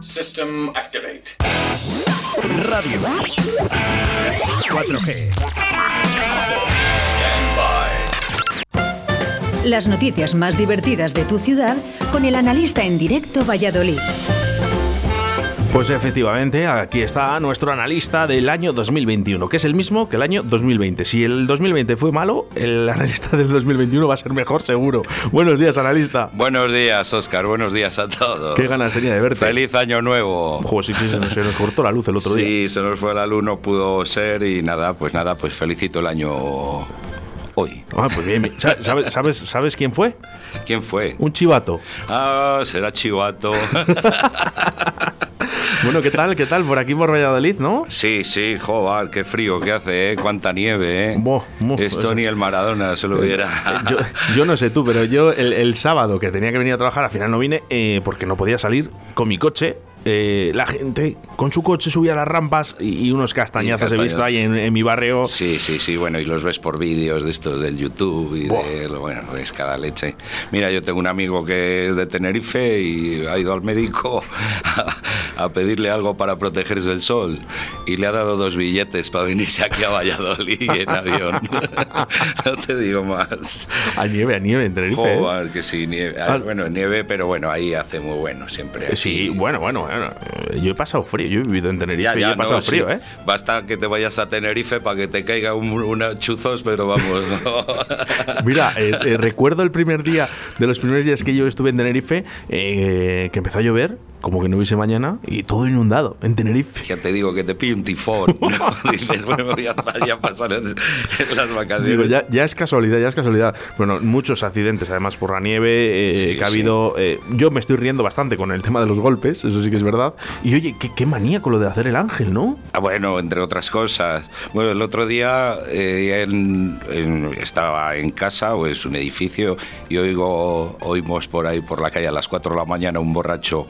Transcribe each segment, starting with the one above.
System activate. Radio 4G. Stand by. Las noticias más divertidas de tu ciudad con el analista en directo Valladolid. Pues efectivamente, aquí está nuestro analista del año 2021, que es el mismo que el año 2020. Si el 2020 fue malo, el analista del 2021 va a ser mejor seguro. Buenos días, analista. Buenos días, Oscar. Buenos días a todos. Qué ganas tenía de verte. Feliz año nuevo. Joder, sí, sí, se nos, se nos cortó la luz el otro día. Sí, se nos fue la luz, no pudo ser y nada, pues nada, pues felicito el año hoy. Ah, pues bien, bien. Sa- ¿Sabes, sabes, sabes quién fue? ¿Quién fue? Un chivato. Ah, será Chivato. Bueno, ¿qué tal? ¿Qué tal? Por aquí por Valladolid, ¿no? sí, sí, joder, qué frío que hace, ¿eh? Cuánta nieve, ¿eh? Buah, buah, Esto eso. ni el Maradona se lo hubiera. Yo, yo no sé tú, pero yo el, el sábado que tenía que venir a trabajar, al final no vine eh, porque no podía salir con mi coche. Eh, la gente con su coche subía las rampas y, y unos castañazos Y he visto ahí en, en mi barrio. Sí, sí, sí, bueno, y los ves por vídeos de estos del YouTube y de, bueno, es cada leche. Mira, yo tengo un amigo que es de Tenerife y ha ido al médico a, a pedirle algo para protegerse del sol y le ha dado dos billetes para venirse aquí a Valladolid en avión. no te digo más. A nieve, a nieve en Tenerife. ¿eh? Joder, que sí, nieve. Ah. Bueno, nieve, pero bueno, ahí hace muy bueno siempre. Sí, bueno, bueno, bueno. Eh, Yo he pasado frío, yo he vivido en Tenerife Ya, y ya, he pasado no, sí. frío, ¿eh? Basta que te vayas a Tenerife para que te caiga un, una chuzos, pero vamos, no. Mira, eh, eh, recuerdo el primer día, de los primeros días que yo estuve en Tenerife, eh, que empezó a llover, como que no hubiese mañana, y todo inundado en Tenerife. Ya te digo que te pille un tifón. ¿no? Dices, bueno, ya, ya pasaron las vacaciones. Digo, ya, ya es casualidad, ya es casualidad. Bueno, muchos accidentes además por la nieve eh, Sí, que ha sí. habido. eh, yo me estoy riendo bastante con el tema de los golpes, eso sí que es verdad. Y oye, qué, qué manía con lo de hacer el ángel, ¿no? Ah, bueno, entre otras cosas. Bueno, el otro día eh, en- en- estaba en casa, o es un edificio, y oigo, oímos por ahí, por la calle a las 4 de la mañana, un borracho.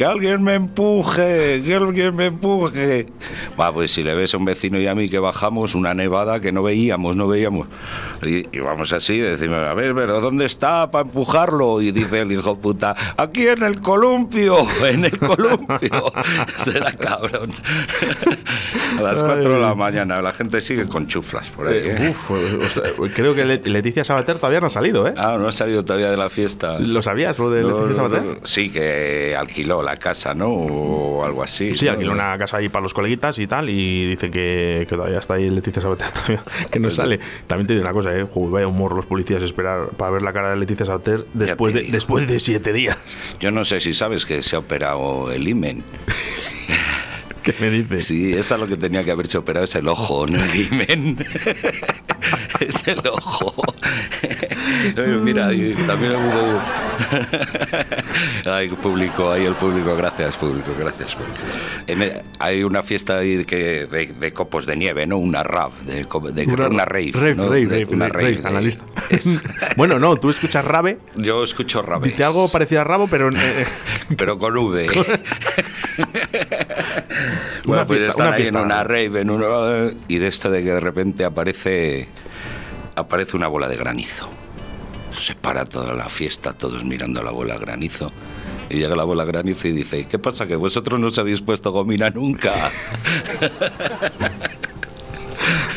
Que alguien me empuje, que alguien me empuje. Va, pues si le ves a un vecino y a mí que bajamos una nevada que no veíamos, no veíamos. Y, y vamos así, decimos, a ver, pero ¿dónde está para empujarlo? Y dice el hijo puta, aquí en el columpio, en el columpio. Será cabrón. A las 4 de la mañana, la gente sigue con chuflas por ahí. Eh, ¿eh? uf, ostras, creo que Let- Leticia Sabater todavía no ha salido, ¿eh? Ah, no ha salido todavía de la fiesta. ¿Lo sabías, lo de No, Leticia no, Sabater? no. Sí, que alquiló la casa, ¿no? O algo así. Sí, ¿no? alquiló una casa ahí para los coleguitas y tal, y dice que, que todavía está ahí Leticia Sabater, todavía, que no Pues sale. También te digo una cosa, ¿eh? Joder, vaya humor los policías esperar para ver la cara de Leticia Sabater después de, después de siete días. Yo no sé si sabes que se ha operado el imen. ¿Qué me dices? Sí, esa es lo que tenía que haberse operado, es el ojo, no el imen. es el ojo. Mira, y también hubo... Ay, público, ahí el público, gracias público, gracias. público. En el- hay una fiesta ahí que, de, de copos de nieve, ¿no? Una rave, de, de- una, rave. Rave, ¿no? rave, De- una rave, analista. bueno, no, tú escuchas rave, yo escucho rave. dice algo parecido a rabo, pero... eh, pero con V. Una bueno, pues fiesta, están una ahí fiesta. en una rave, en una- y de esto de que de repente aparece, aparece una bola de granizo. Se para toda la fiesta, todos mirando a la bola de granizo. Y llega la bola de granizo y dice, ¿qué pasa? Que vosotros no os habéis puesto gomina nunca.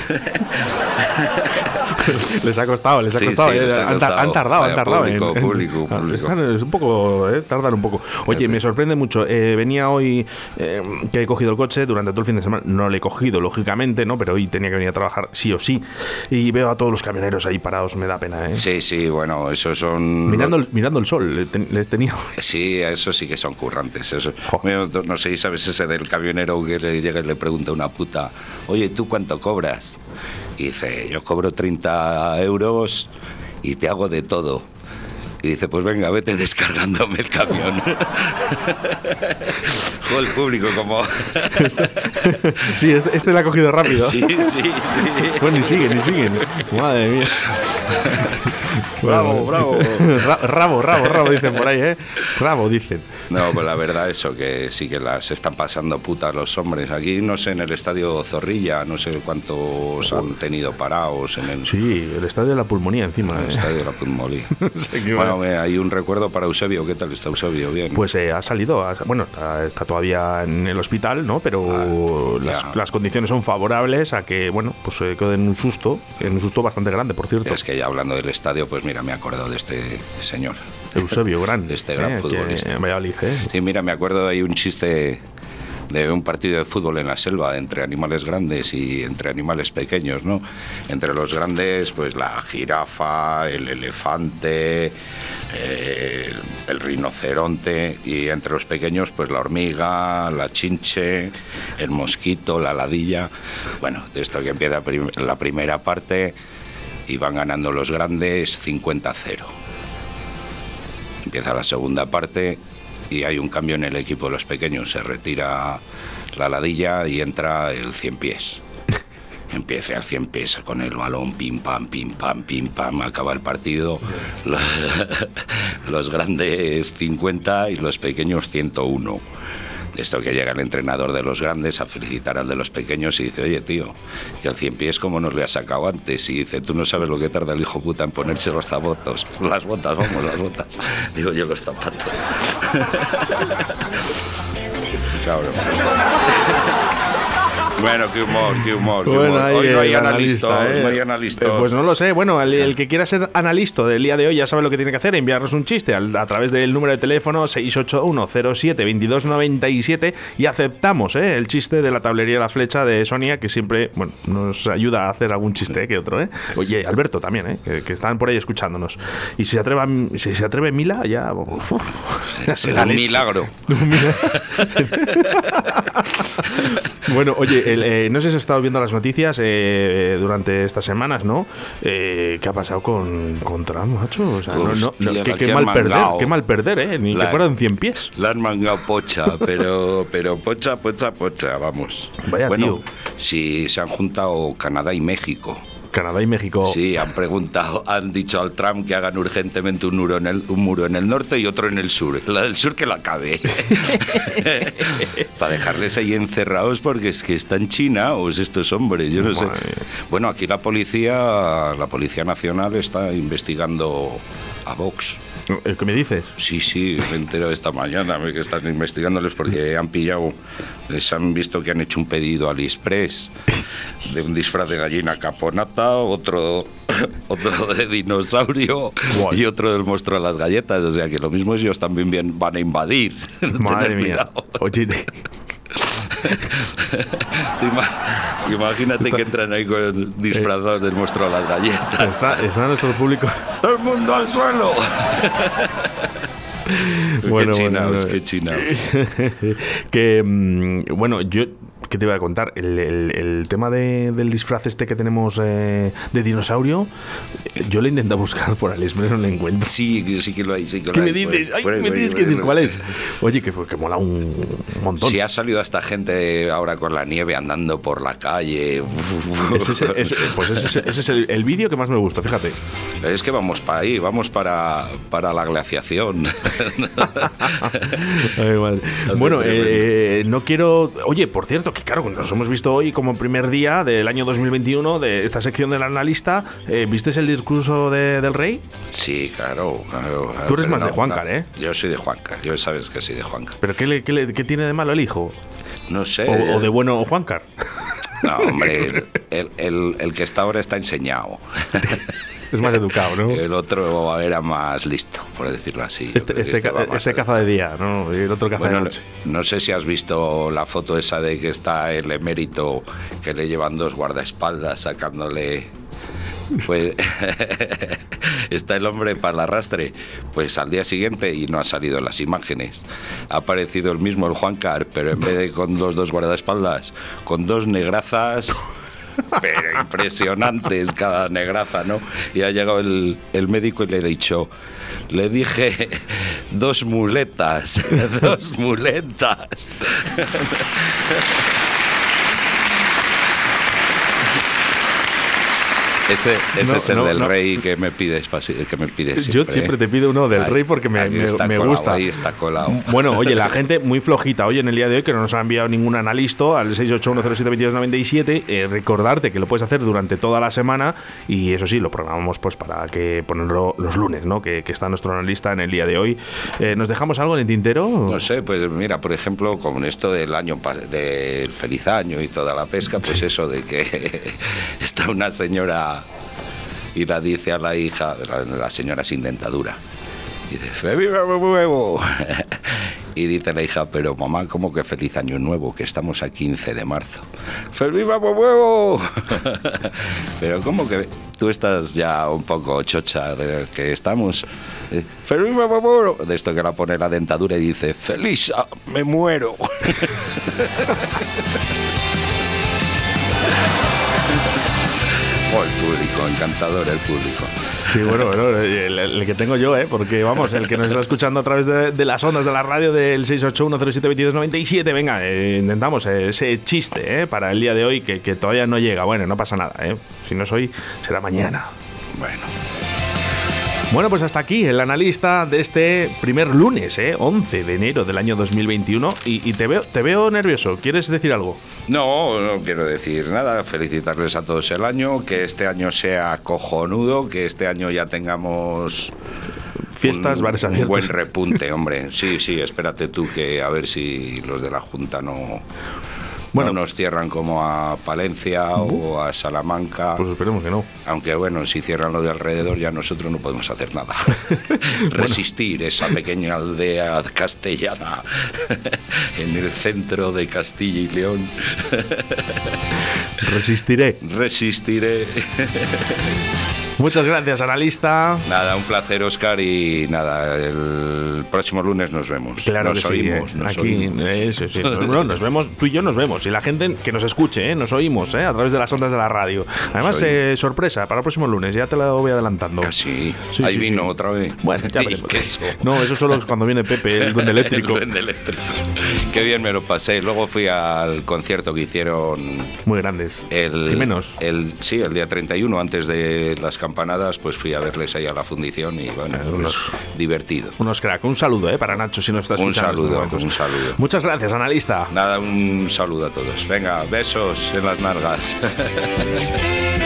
les ha costado, les ha Sí, costado. sí, eh, les han, tar- costado. han tardado, han tardado. público, en- en- público, público. Están- es un poco, eh, tardan un poco. Oye, me sorprende mucho. eh, venía hoy eh, que he cogido el coche durante todo el fin de semana. No lo he cogido, lógicamente, ¿no? Pero hoy tenía que venir a trabajar sí o sí. Y veo a todos los camioneros ahí parados, me da pena, ¿eh? Sí, sí, bueno, esos son... Mirando, el, mirando el sol, les tenía. Sí, eso sí que son currantes. Eso. Bueno, No sé si sabes ese del camionero que le llega y le pregunta a una puta, oye, ¿tú cuánto cobras? Y dice, yo cobro 30 euros y te hago de todo. Y dice, pues venga, vete descargándome el camión. Jo, el público como... Sí, este, este lo ha cogido rápido. sí, sí, sí. Bueno, ni siguen, ni siguen. Madre mía. bravo, bravo. Ra- rabo, rabo, rabo, dicen por ahí, ¿eh? Rabo, dicen. No, pues la verdad eso, que sí que las están pasando putas los hombres. Aquí, no sé, en el estadio Zorrilla, no sé cuántos han tenido parados en el, Sí, el estadio de la pulmonía encima. en el ¿eh? estadio de la qué bueno, hay un recuerdo para Eusebio. ¿Qué tal está Eusebio? Bien. Pues eh, ha salido, ha- bueno, está, está todavía en el hospital, ¿no? Pero Ah, las, condiciones son favorables a que, bueno, pues se quede en un susto, en un susto bastante grande, por cierto. es que ya hablando del estadio, pues mira, me he acordado de este señor. Eusebio Gran. De este gran ¿eh? Futbolista. Valladolid, ¿eh? Sí, mira, me acuerdo hay un chiste de un partido de fútbol en la selva entre animales grandes y entre animales pequeños, ¿no? Entre los grandes, pues la jirafa, el elefante, eh, el rinoceronte y entre los pequeños, pues la hormiga, la chinche, el mosquito, la ladilla. Bueno, de esto que empieza la primera parte y van ganando los grandes 50-0. Empieza la segunda parte y hay un cambio en el equipo de los pequeños. Se retira la ladilla y entra el 100 pies. Empieza al 100 pies con el balón, pim pam, pim pam, pim pam, acaba el partido. Los, los grandes 50 y los pequeños 101. Esto que llega el entrenador de los grandes a felicitar al de los pequeños y dice, oye tío, ¿y al 100 pies cómo nos le has sacado antes? Y dice, tú no sabes lo que tarda el hijo puta en ponerse los zapatos. Las botas, vamos, las botas. Digo yo los zapatos. Cabrón. Bueno, qué humor, qué humor. qué Hoy no hay analista, ¿eh? no hay analistas. Eh, Pues no lo sé. Bueno, el, el que quiera ser analista del día de hoy ya sabe lo que tiene que hacer: enviarnos un chiste al- a, través del número de teléfono 681072297 y aceptamos ¿eh? el chiste de la tablería de la flecha de Sonia, que siempre bueno, nos ayuda a hacer algún chiste que otro. ¿eh? Oye, Alberto también, ¿eh? que, que están por ahí escuchándonos. Y si se atreve, si se atreve Mila, ya. uf, Será un milagro. Bueno, oye, el, eh, no sé si has estado viendo las noticias eh, durante estas semanas, ¿no? Eh, ¿Qué ha pasado con, con Trump, macho? O sea, no, no, no, Hostia, qué, mal perder, qué mal perder, ¿eh? Ni La- que fueran 100 pies. La han mangado pocha, pero, pero pocha, pocha, pocha, vamos. Vaya bueno, tío. si se han juntado Canadá y México. Canadá y México. Sí, han preguntado, han dicho al Trump que hagan urgentemente un muro en el, un muro en el norte y otro en el sur. La del sur que la acabe. Para dejarles ahí encerrados porque es que están chinaos estos hombres, yo no sé. Madre. Bueno, aquí la policía, la Policía Nacional está investigando a Vox. ¿El que me dices? Sí, sí, me entero esta mañana que están investigándoles porque han pillado, les han visto que han hecho un pedido a AliExpress de un disfraz de gallina caponata, otro, otro de dinosaurio y otro del monstruo de las galletas. O sea que lo mismo ellos también bien van a invadir. Madre mía. Oye, Imagínate que entran ahí con disfrazados del monstruo de las galletas. está, está nuestro público. ¡Todo el mundo al suelo! Bueno, qué chinaos, bueno. qué chinaos. que mm, bueno, yo ¿qué te iba a contar? El, el- el tema de- del disfraz este que tenemos eh, de dinosaurio, yo lo intento buscar por AliExpress, no lo encuentro. Sí, sí que lo hay, sí que lo ¿Qué hay. me dices? Pues, Ay, me tienes que decir cuál es. Oye, que, que mola un montón. Si ha salido esta gente ahora con la nieve andando por la calle. Es ese- ese- pues ese, ese- ese es el, el vídeo que más me gusta, fíjate. Es que vamos para ahí, vamos para, para la glaciación. Ay, madre. Bueno, eh, no quiero. Oye, por cierto, que claro, nos hemos visto hoy como primer día del año 2021 de esta sección del analista. Eh, ¿Viste el discurso de- del rey? Sí, claro, Tú eres más de Juancar, ¿eh? Yo soy de Juancar, yo sabes que soy de Juancar. ¿Pero qué, le- qué le- qué tiene de malo el hijo? No sé. O, o de bueno Juancar. No, hombre, el, el- el que está ahora está enseñado. Es más educado, ¿no? El otro era más listo, por decirlo así. Este, este, ca- este a- caza de día, ¿no? Y el otro caza Bueno, de no, noche. no sé si has visto la foto esa de que está el emérito que le llevan dos guardaespaldas sacándole. Pues está el hombre para el arrastre. Pues al día siguiente, y no ha salido las imágenes, ha aparecido el mismo, el Juan Car, pero en vez de con los dos guardaespaldas, con dos negrazas. Pero impresionantes cada negraza, ¿no? Y ha llegado el, el médico y le he dicho, le dije, dos muletas, dos muletas. Ese, ese No, es el no, del no. rey que me pides, que me pides Yo siempre. te pido uno del Ahí- rey porque me, me- me colado, gusta. Ahí está colado. Bueno, oye, la gente muy flojita hoy en el día de hoy, que no nos ha enviado ningún analista al 681072297. Eh, recordarte que lo puedes hacer durante toda la semana y eso sí, lo programamos pues para que ponerlo los lunes, ¿no? Que, que está nuestro analista en el día de hoy. Eh, ¿Nos dejamos algo en el tintero? No sé, pues mira, por ejemplo, con esto del año del feliz año y toda la pesca, pues eso de que está una señora y la dice a la hija, la, señora sin dentadura. Dice, ¡Feliz año nuevo! Y dice la hija, pero mamá, ¿cómo que feliz año nuevo? Que estamos a 15 de marzo. ¡Feliz año nuevo! Pero ¿cómo que tú estás ya un poco chocha de que estamos? ¡Feliz año nuevo! De esto que la pone la dentadura y dice, ¡Feliz! a- ¡Me muero! Oh, el público, encantador el público. Sí, bueno, bueno, el, el que tengo yo, ¿eh? Porque vamos, el que nos está escuchando a través de, de las ondas de la radio del 681072297, venga, eh, intentamos eh, ese chiste, ¿eh? Para el día de hoy que, que todavía no llega. Bueno, no pasa nada, ¿eh? Si no es hoy, será mañana. Bueno. Bueno, pues hasta aquí el analista de este primer lunes, ¿eh? 11 de enero del año 2021. Y, y te, veo, te veo nervioso. ¿Quieres decir algo? No, no quiero decir nada. Felicitarles a todos el año, que este año sea cojonudo, que este año ya tengamos Fiestas, un, bares un buen repunte, hombre. Sí, sí, espérate tú que a ver si los de la Junta no, Bueno. no nos cierran como a Palencia o a Salamanca. Pues esperemos que no. Aunque bueno, si cierran lo de alrededor ya nosotros no podemos hacer nada. Resistir esa pequeña aldea castellana en el centro de Castilla y León. Resistiré. Resistiré. Muchas gracias, analista. Nada, un placer, Oscar, y nada, el próximo lunes nos vemos. Claro nos que sí, oímos, eh. nos Aquí, oímos. eso sí. Bueno, nos vemos, tú y yo nos vemos. Y la gente que nos escuche, ¿eh? nos oímos ¿eh? a través de las ondas de la radio. Además, oímos. eh, sorpresa para el próximo lunes, ya te la voy adelantando. Ah, sí. Sí, Ahí vino otra vez. Bueno, ya veremos. No, eso solo es cuando viene Pepe, el duende eléctrico. El duende eléctrico. Qué bien me lo pasé. Luego fui al concierto que hicieron Muy grandes. el, Jimenos. el sí, el día 31 antes de las campanadas, pues fui a verles ahí a la fundición y bueno, pues, unos- divertido. Unos crack. Un saludo ¿eh? para Nacho si nos está Un escuchando. saludo, un saludo. Muchas gracias, analista. Nada, un saludo a todos. Venga, besos en las nargas.